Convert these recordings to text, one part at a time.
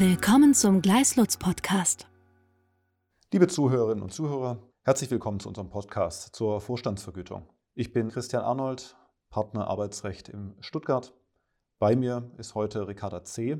Willkommen zum Gleislutz Podcast. Liebe Zuhörerinnen und Zuhörer, herzlich willkommen zu unserem Podcast zur Vorstandsvergütung. Ich bin Christian Arnold, Partner Arbeitsrecht in Stuttgart. Bei mir ist heute Ricarda C.,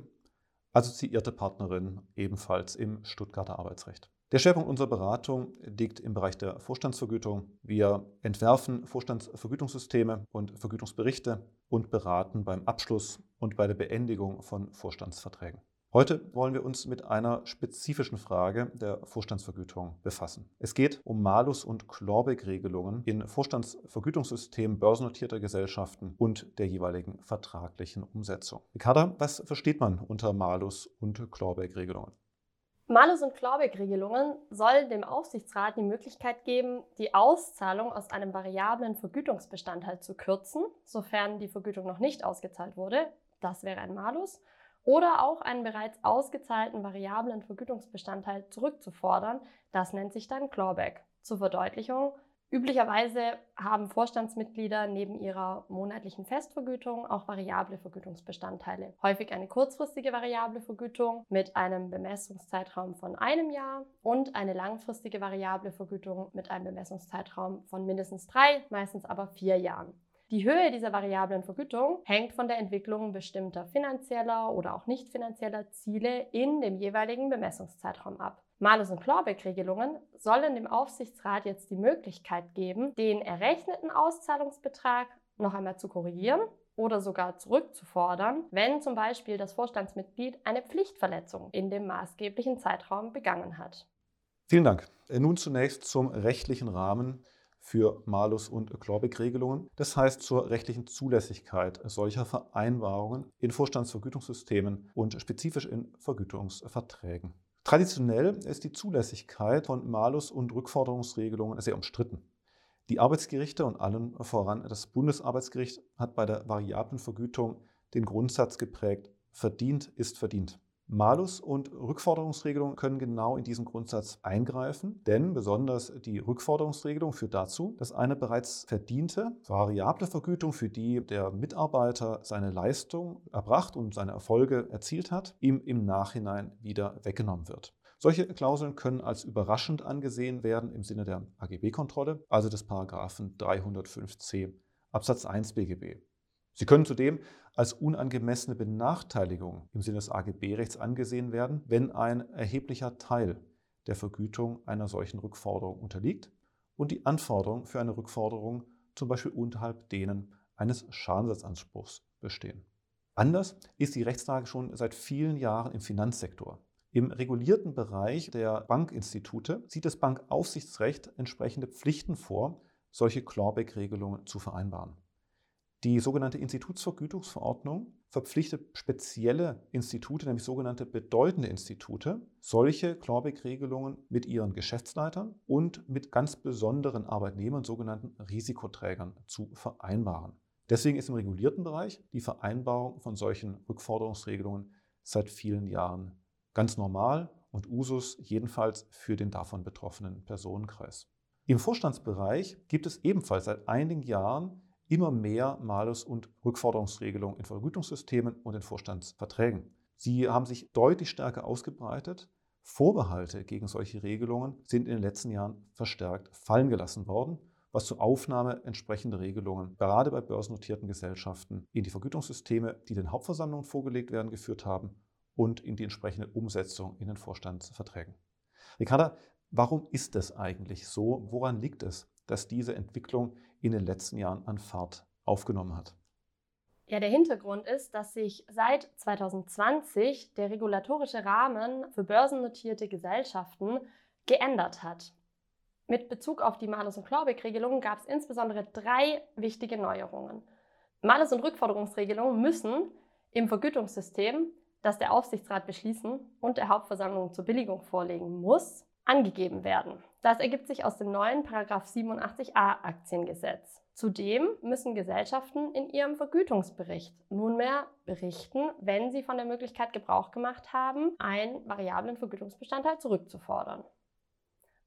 assoziierte Partnerin ebenfalls im Stuttgarter Arbeitsrecht. Der Schwerpunkt unserer Beratung liegt im Bereich der Vorstandsvergütung. Wir entwerfen Vorstandsvergütungssysteme und Vergütungsberichte und beraten beim Abschluss und bei der Beendigung von Vorstandsverträgen. Heute wollen wir uns mit einer spezifischen Frage der Vorstandsvergütung befassen. Es geht um Malus- und Clawback-Regelungen in Vorstandsvergütungssystemen börsennotierter Gesellschaften und der jeweiligen vertraglichen Umsetzung. Ricarda, was versteht man unter Malus- und Clawback-Regelungen? Malus- und Clawback-Regelungen sollen dem Aufsichtsrat die Möglichkeit geben, die Auszahlung aus einem variablen Vergütungsbestandteil zu kürzen, sofern die Vergütung noch nicht ausgezahlt wurde. Das wäre ein Malus oder auch einen bereits ausgezahlten variablen Vergütungsbestandteil zurückzufordern. Das nennt sich dann Clawback. Zur Verdeutlichung. Üblicherweise haben Vorstandsmitglieder neben ihrer monatlichen Festvergütung auch variable Vergütungsbestandteile. Häufig eine kurzfristige variable Vergütung mit einem Bemessungszeitraum von einem Jahr und eine langfristige variable Vergütung mit einem Bemessungszeitraum von mindestens drei, meistens aber vier Jahren. Die Höhe dieser variablen Vergütung hängt von der Entwicklung bestimmter finanzieller oder auch nicht finanzieller Ziele in dem jeweiligen Bemessungszeitraum ab. Malus- und Clawback-Regelungen sollen dem Aufsichtsrat jetzt die Möglichkeit geben, den errechneten Auszahlungsbetrag noch einmal zu korrigieren oder sogar zurückzufordern, wenn zum Beispiel das Vorstandsmitglied eine Pflichtverletzung in dem maßgeblichen Zeitraum begangen hat. Vielen Dank. Nun zunächst zum rechtlichen Rahmen für Malus- und Clawback-Regelungen, das heißt zur rechtlichen Zulässigkeit solcher Vereinbarungen in Vorstandsvergütungssystemen und spezifisch in Vergütungsverträgen. Traditionell ist die Zulässigkeit von Malus- und Rückforderungsregelungen sehr umstritten. Die Arbeitsgerichte und allen voran das Bundesarbeitsgericht hat bei der variablen Vergütung den Grundsatz geprägt, verdient ist verdient. Malus- und Rückforderungsregelungen können genau in diesen Grundsatz eingreifen, denn besonders die Rückforderungsregelung führt dazu, dass eine bereits verdiente variable Vergütung, für die der Mitarbeiter seine Leistung erbracht und seine Erfolge erzielt hat, ihm im Nachhinein wieder weggenommen wird. Solche Klauseln können als überraschend angesehen werden im Sinne der AGB-Kontrolle, also des Paragraphen 305c Absatz 1 BGB. Sie können zudem als unangemessene Benachteiligung im Sinne des AGB-Rechts angesehen werden, wenn ein erheblicher Teil der Vergütung einer solchen Rückforderung unterliegt und die Anforderungen für eine Rückforderung zum Beispiel unterhalb denen eines Schadensersatzanspruchs bestehen. Anders ist die Rechtslage schon seit vielen Jahren im Finanzsektor. Im regulierten Bereich der Bankinstitute sieht das Bankaufsichtsrecht entsprechende Pflichten vor, solche Clawback-Regelungen zu vereinbaren. Die sogenannte Institutsvergütungsverordnung verpflichtet spezielle Institute, nämlich sogenannte bedeutende Institute, solche Clawback-Regelungen mit ihren Geschäftsleitern und mit ganz besonderen Arbeitnehmern, sogenannten Risikoträgern, zu vereinbaren. Deswegen ist im regulierten Bereich die Vereinbarung von solchen Rückforderungsregelungen seit vielen Jahren ganz normal und Usus, jedenfalls für den davon betroffenen Personenkreis. Im Vorstandsbereich gibt es ebenfalls seit einigen Jahren immer mehr Malus- und Rückforderungsregelungen in Vergütungssystemen und in Vorstandsverträgen. Sie haben sich deutlich stärker ausgebreitet. Vorbehalte gegen solche Regelungen sind in den letzten Jahren verstärkt fallen gelassen worden, was zur Aufnahme entsprechender Regelungen gerade bei börsennotierten Gesellschaften in die Vergütungssysteme, die den Hauptversammlungen vorgelegt werden, geführt haben und in die entsprechende Umsetzung in den Vorstandsverträgen. Ricarda, warum ist das eigentlich so? Woran liegt es, dass diese Entwicklung in den letzten Jahren an Fahrt aufgenommen hat. Ja, der Hintergrund ist, dass sich seit 2020 der regulatorische Rahmen für börsennotierte Gesellschaften geändert hat. Mit Bezug auf die Malus- und Clawback-Regelung gab es insbesondere drei wichtige Neuerungen. Malus- und Rückforderungsregelungen müssen im Vergütungssystem, das der Aufsichtsrat beschließen und der Hauptversammlung zur Billigung vorlegen muss, angegeben werden. Das ergibt sich aus dem neuen 87a Aktiengesetz. Zudem müssen Gesellschaften in ihrem Vergütungsbericht nunmehr berichten, wenn sie von der Möglichkeit Gebrauch gemacht haben, einen variablen Vergütungsbestandteil zurückzufordern.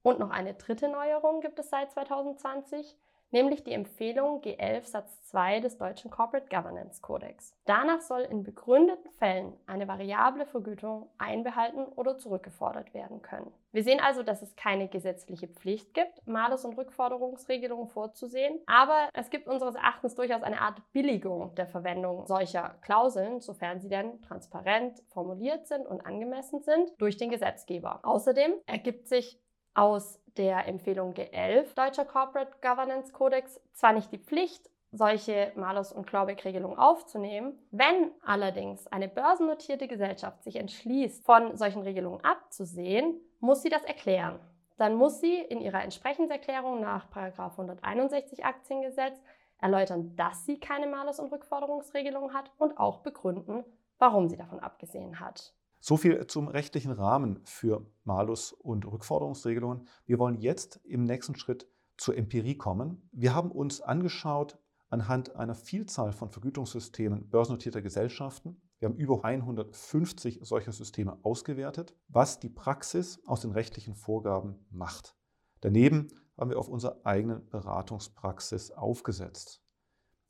Und noch eine dritte Neuerung gibt es seit 2020, nämlich die Empfehlung G11 Satz 2 des deutschen Corporate Governance Codex. Danach soll in begründeten Fällen eine variable Vergütung einbehalten oder zurückgefordert werden können. Wir sehen also, dass es keine gesetzliche Pflicht gibt, Malus- und Rückforderungsregelungen vorzusehen, aber es gibt unseres Erachtens durchaus eine Art Billigung der Verwendung solcher Klauseln, sofern sie denn transparent formuliert sind und angemessen sind durch den Gesetzgeber. Außerdem ergibt sich aus der Empfehlung G11 Deutscher Corporate Governance Codex zwar nicht die Pflicht, solche Malus- und Clawback-Regelungen aufzunehmen. Wenn allerdings eine börsennotierte Gesellschaft sich entschließt, von solchen Regelungen abzusehen, muss sie das erklären. Dann muss sie in ihrer Entsprechenserklärung nach 161 Aktiengesetz erläutern, dass sie keine Malus- und Rückforderungsregelung hat und auch begründen, warum sie davon abgesehen hat. So viel zum rechtlichen Rahmen für Malus- und Rückforderungsregelungen. Wir wollen jetzt im nächsten Schritt zur Empirie kommen. Wir haben uns angeschaut anhand einer Vielzahl von Vergütungssystemen börsennotierter Gesellschaften. Wir haben über 150 solcher Systeme ausgewertet, was die Praxis aus den rechtlichen Vorgaben macht. Daneben haben wir auf unserer eigenen Beratungspraxis aufgesetzt.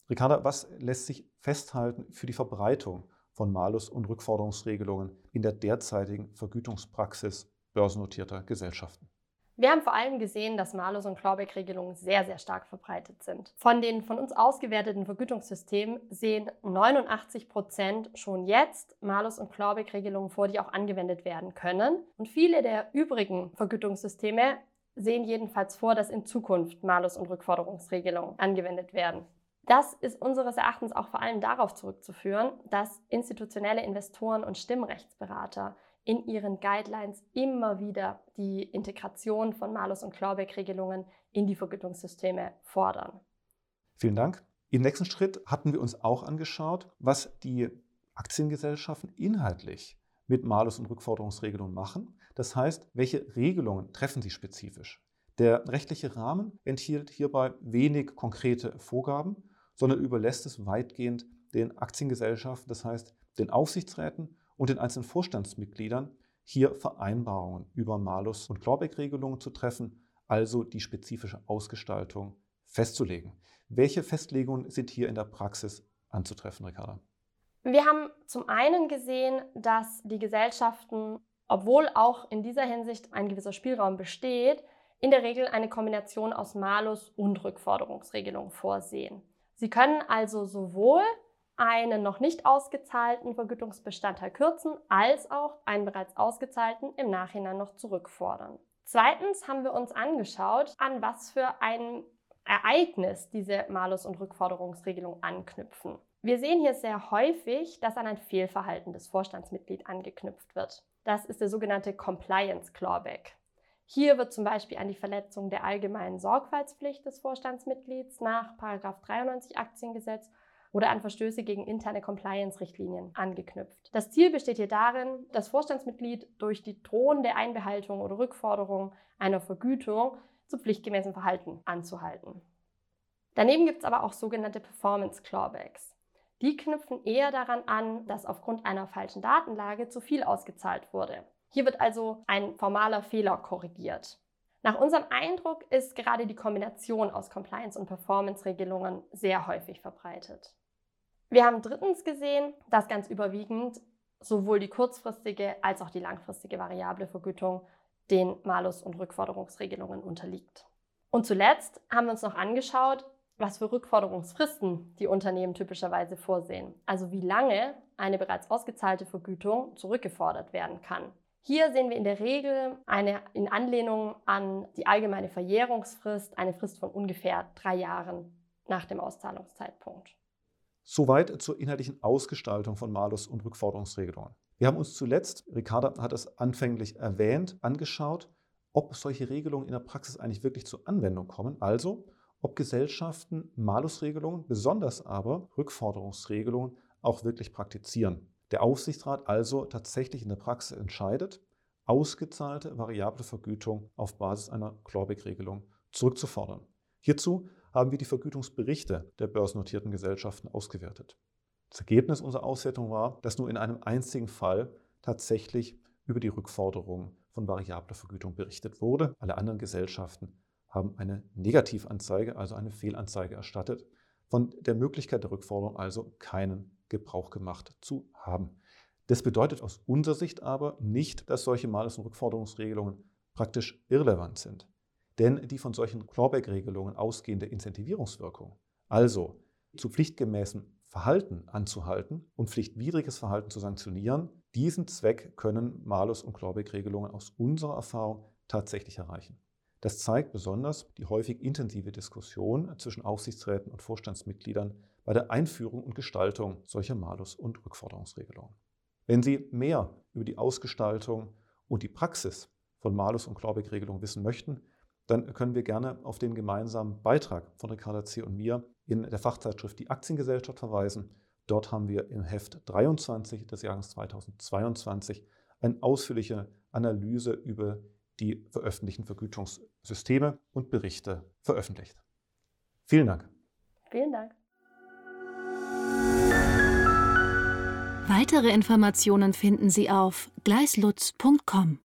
Ricarda, was lässt sich festhalten für die Verbreitung von Malus- und Rückforderungsregelungen in der derzeitigen Vergütungspraxis börsennotierter Gesellschaften. Wir haben vor allem gesehen, dass Malus- und Clawback-Regelungen sehr, sehr stark verbreitet sind. Von den von uns ausgewerteten Vergütungssystemen sehen 89 Prozent schon jetzt Malus- und Clawback-Regelungen vor, die auch angewendet werden können. Und viele der übrigen Vergütungssysteme sehen jedenfalls vor, dass in Zukunft Malus- und Rückforderungsregelungen angewendet werden. Das ist unseres Erachtens auch vor allem darauf zurückzuführen, dass institutionelle Investoren und Stimmrechtsberater in ihren Guidelines immer wieder die Integration von Malus- und Clawback-Regelungen in die Vergütungssysteme fordern. Vielen Dank. Im nächsten Schritt hatten wir uns auch angeschaut, was die Aktiengesellschaften inhaltlich mit Malus- und Rückforderungsregelungen machen. Das heißt, welche Regelungen treffen sie spezifisch? Der rechtliche Rahmen enthielt hierbei wenig konkrete Vorgaben sondern überlässt es weitgehend den Aktiengesellschaften, das heißt den Aufsichtsräten und den einzelnen Vorstandsmitgliedern, hier Vereinbarungen über Malus- und Clawback-Regelungen zu treffen, also die spezifische Ausgestaltung festzulegen. Welche Festlegungen sind hier in der Praxis anzutreffen, Ricarda? Wir haben zum einen gesehen, dass die Gesellschaften, obwohl auch in dieser Hinsicht ein gewisser Spielraum besteht, in der Regel eine Kombination aus Malus- und Rückforderungsregelungen vorsehen. Sie können also sowohl einen noch nicht ausgezahlten Vergütungsbestandteil kürzen, als auch einen bereits ausgezahlten im Nachhinein noch zurückfordern. Zweitens haben wir uns angeschaut, an was für ein Ereignis diese Malus- und Rückforderungsregelung anknüpfen. Wir sehen hier sehr häufig, dass an ein Fehlverhalten des Vorstandsmitglieds angeknüpft wird. Das ist der sogenannte Compliance Clawback. Hier wird zum Beispiel an die Verletzung der allgemeinen Sorgfaltspflicht des Vorstandsmitglieds nach 93 Aktiengesetz oder an Verstöße gegen interne Compliance-Richtlinien angeknüpft. Das Ziel besteht hier darin, das Vorstandsmitglied durch die drohende Einbehaltung oder Rückforderung einer Vergütung zu pflichtgemäßem Verhalten anzuhalten. Daneben gibt es aber auch sogenannte Performance Clawbacks. Die knüpfen eher daran an, dass aufgrund einer falschen Datenlage zu viel ausgezahlt wurde. Hier wird also ein formaler Fehler korrigiert. Nach unserem Eindruck ist gerade die Kombination aus Compliance- und Performance-Regelungen sehr häufig verbreitet. Wir haben drittens gesehen, dass ganz überwiegend sowohl die kurzfristige als auch die langfristige variable Vergütung den Malus- und Rückforderungsregelungen unterliegt. Und zuletzt haben wir uns noch angeschaut, was für Rückforderungsfristen die Unternehmen typischerweise vorsehen, also wie lange eine bereits ausgezahlte Vergütung zurückgefordert werden kann. Hier sehen wir in der Regel eine in Anlehnung an die allgemeine Verjährungsfrist eine Frist von ungefähr drei Jahren nach dem Auszahlungszeitpunkt. Soweit zur inhaltlichen Ausgestaltung von Malus- und Rückforderungsregelungen. Wir haben uns zuletzt, Ricarda hat es anfänglich erwähnt, angeschaut, ob solche Regelungen in der Praxis eigentlich wirklich zur Anwendung kommen, also ob Gesellschaften Malusregelungen, besonders aber Rückforderungsregelungen auch wirklich praktizieren. Der Aufsichtsrat also tatsächlich in der Praxis entscheidet, ausgezahlte variable Vergütung auf Basis einer Clawback-Regelung zurückzufordern. Hierzu haben wir die Vergütungsberichte der börsennotierten Gesellschaften ausgewertet. Das Ergebnis unserer Auswertung war, dass nur in einem einzigen Fall tatsächlich über die Rückforderung von variabler Vergütung berichtet wurde. Alle anderen Gesellschaften haben eine Negativanzeige, also eine Fehlanzeige erstattet, von der Möglichkeit der Rückforderung also keinen Gebrauch gemacht zu haben. Das bedeutet aus unserer Sicht aber nicht, dass solche Malus- und Rückforderungsregelungen praktisch irrelevant sind. Denn die von solchen Clawback-Regelungen ausgehende Incentivierungswirkung, also zu pflichtgemäßem Verhalten anzuhalten und pflichtwidriges Verhalten zu sanktionieren, diesen Zweck können Malus- und Clawback-Regelungen aus unserer Erfahrung tatsächlich erreichen. Das zeigt besonders die häufig intensive Diskussion zwischen Aufsichtsräten und Vorstandsmitgliedern bei der Einführung und Gestaltung solcher Malus- und Rückforderungsregelungen. Wenn Sie mehr über die Ausgestaltung und die Praxis von Malus- und Clawback-Regelungen wissen möchten, dann können wir gerne auf den gemeinsamen Beitrag von Ricarda C. und mir in der Fachzeitschrift Die Aktiengesellschaft verweisen. Dort haben wir im Heft 23 des Jahres 2022 eine ausführliche Analyse über die veröffentlichten Vergütungssysteme und Berichte veröffentlicht. Vielen Dank. Vielen Dank. Weitere Informationen finden Sie auf gleislutz.com.